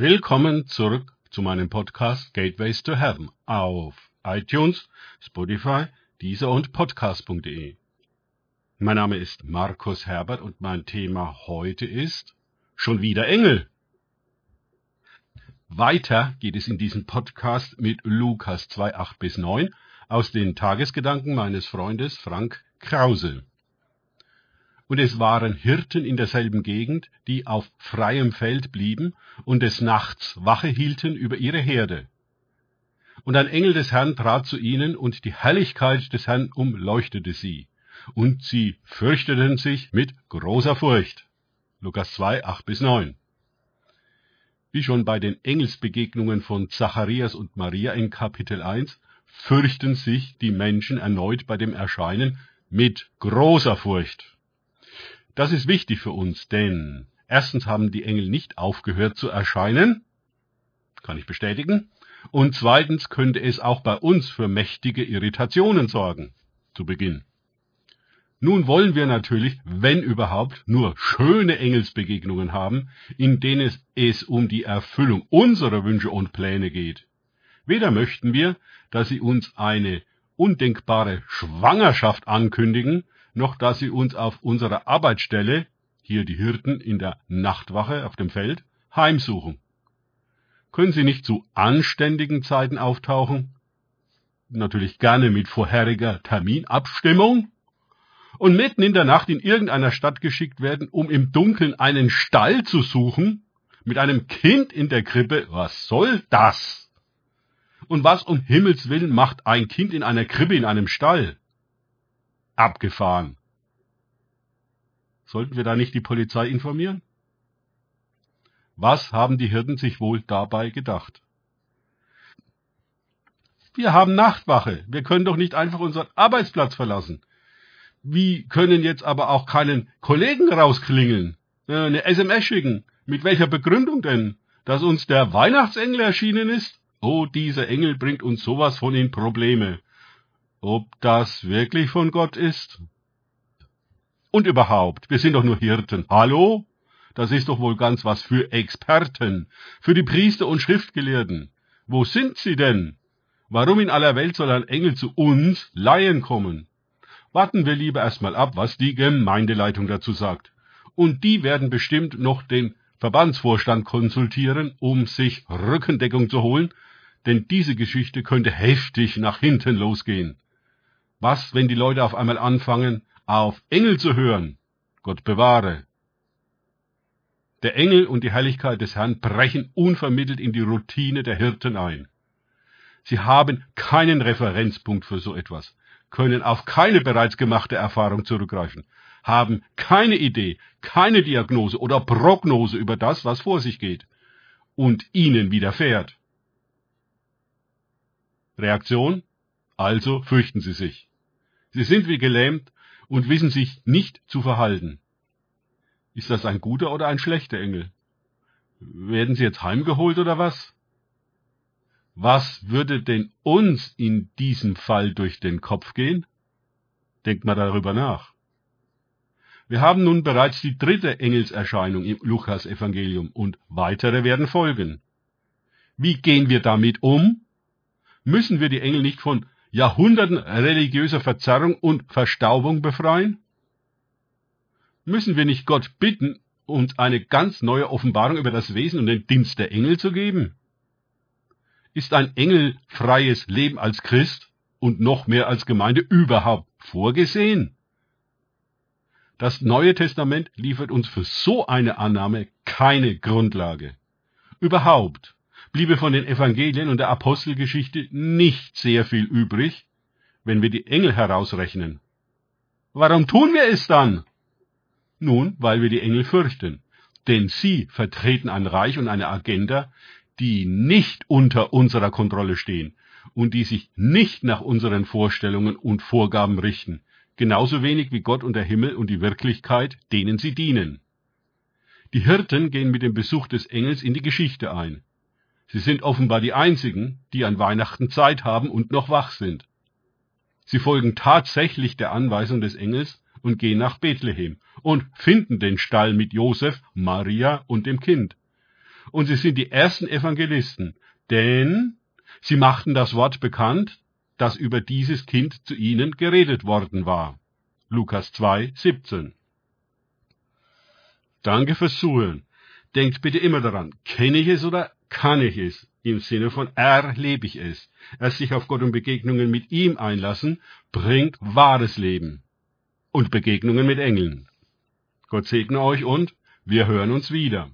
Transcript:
Willkommen zurück zu meinem Podcast Gateways to Heaven auf iTunes, Spotify, Deezer und Podcast.de. Mein Name ist Markus Herbert und mein Thema heute ist schon wieder Engel. Weiter geht es in diesem Podcast mit Lukas 2, 8 bis 9 aus den Tagesgedanken meines Freundes Frank Krause und es waren Hirten in derselben Gegend, die auf freiem Feld blieben und des Nachts Wache hielten über ihre Herde. Und ein Engel des Herrn trat zu ihnen, und die Herrlichkeit des Herrn umleuchtete sie, und sie fürchteten sich mit großer Furcht. Lukas 2, 8 bis 9. Wie schon bei den Engelsbegegnungen von Zacharias und Maria in Kapitel 1, fürchten sich die Menschen erneut bei dem Erscheinen mit großer Furcht. Das ist wichtig für uns, denn erstens haben die Engel nicht aufgehört zu erscheinen, kann ich bestätigen, und zweitens könnte es auch bei uns für mächtige Irritationen sorgen, zu Beginn. Nun wollen wir natürlich, wenn überhaupt, nur schöne Engelsbegegnungen haben, in denen es um die Erfüllung unserer Wünsche und Pläne geht. Weder möchten wir, dass sie uns eine undenkbare Schwangerschaft ankündigen, noch dass sie uns auf unserer Arbeitsstelle, hier die Hirten in der Nachtwache auf dem Feld, heimsuchen. Können sie nicht zu anständigen Zeiten auftauchen? Natürlich gerne mit vorheriger Terminabstimmung? Und mitten in der Nacht in irgendeiner Stadt geschickt werden, um im Dunkeln einen Stall zu suchen? Mit einem Kind in der Krippe? Was soll das? Und was um Himmels willen macht ein Kind in einer Krippe in einem Stall? Abgefahren. Sollten wir da nicht die Polizei informieren? Was haben die Hirten sich wohl dabei gedacht? Wir haben Nachtwache. Wir können doch nicht einfach unseren Arbeitsplatz verlassen. Wie können jetzt aber auch keinen Kollegen rausklingeln, äh, eine SMS schicken? Mit welcher Begründung denn? Dass uns der Weihnachtsengel erschienen ist? Oh, dieser Engel bringt uns sowas von in Probleme. Ob das wirklich von Gott ist? Und überhaupt, wir sind doch nur Hirten. Hallo? Das ist doch wohl ganz was für Experten, für die Priester und Schriftgelehrten. Wo sind sie denn? Warum in aller Welt soll ein Engel zu uns Laien kommen? Warten wir lieber erstmal ab, was die Gemeindeleitung dazu sagt. Und die werden bestimmt noch den Verbandsvorstand konsultieren, um sich Rückendeckung zu holen, denn diese Geschichte könnte heftig nach hinten losgehen. Was, wenn die Leute auf einmal anfangen, auf Engel zu hören? Gott bewahre. Der Engel und die Herrlichkeit des Herrn brechen unvermittelt in die Routine der Hirten ein. Sie haben keinen Referenzpunkt für so etwas, können auf keine bereits gemachte Erfahrung zurückgreifen, haben keine Idee, keine Diagnose oder Prognose über das, was vor sich geht und ihnen widerfährt. Reaktion? Also fürchten sie sich. Sie sind wie gelähmt und wissen sich nicht zu verhalten. Ist das ein guter oder ein schlechter Engel? Werden sie jetzt heimgeholt oder was? Was würde denn uns in diesem Fall durch den Kopf gehen? Denkt mal darüber nach. Wir haben nun bereits die dritte Engelserscheinung im Lukas-Evangelium und weitere werden folgen. Wie gehen wir damit um? Müssen wir die Engel nicht von Jahrhunderten religiöser Verzerrung und Verstaubung befreien? Müssen wir nicht Gott bitten, uns eine ganz neue Offenbarung über das Wesen und den Dienst der Engel zu geben? Ist ein engelfreies Leben als Christ und noch mehr als Gemeinde überhaupt vorgesehen? Das Neue Testament liefert uns für so eine Annahme keine Grundlage. Überhaupt bliebe von den Evangelien und der Apostelgeschichte nicht sehr viel übrig, wenn wir die Engel herausrechnen. Warum tun wir es dann? Nun, weil wir die Engel fürchten, denn sie vertreten ein Reich und eine Agenda, die nicht unter unserer Kontrolle stehen und die sich nicht nach unseren Vorstellungen und Vorgaben richten, genauso wenig wie Gott und der Himmel und die Wirklichkeit, denen sie dienen. Die Hirten gehen mit dem Besuch des Engels in die Geschichte ein. Sie sind offenbar die einzigen, die an Weihnachten Zeit haben und noch wach sind. Sie folgen tatsächlich der Anweisung des Engels und gehen nach Bethlehem und finden den Stall mit Josef, Maria und dem Kind. und sie sind die ersten Evangelisten, denn sie machten das Wort bekannt, das über dieses Kind zu ihnen geredet worden war. Lukas 2, 17. Danke fürs Zuhören. Denkt bitte immer daran, kenne ich es oder kann ich es? Im Sinne von erlebe ich es. Erst sich auf Gott und Begegnungen mit ihm einlassen, bringt wahres Leben. Und Begegnungen mit Engeln. Gott segne euch und wir hören uns wieder.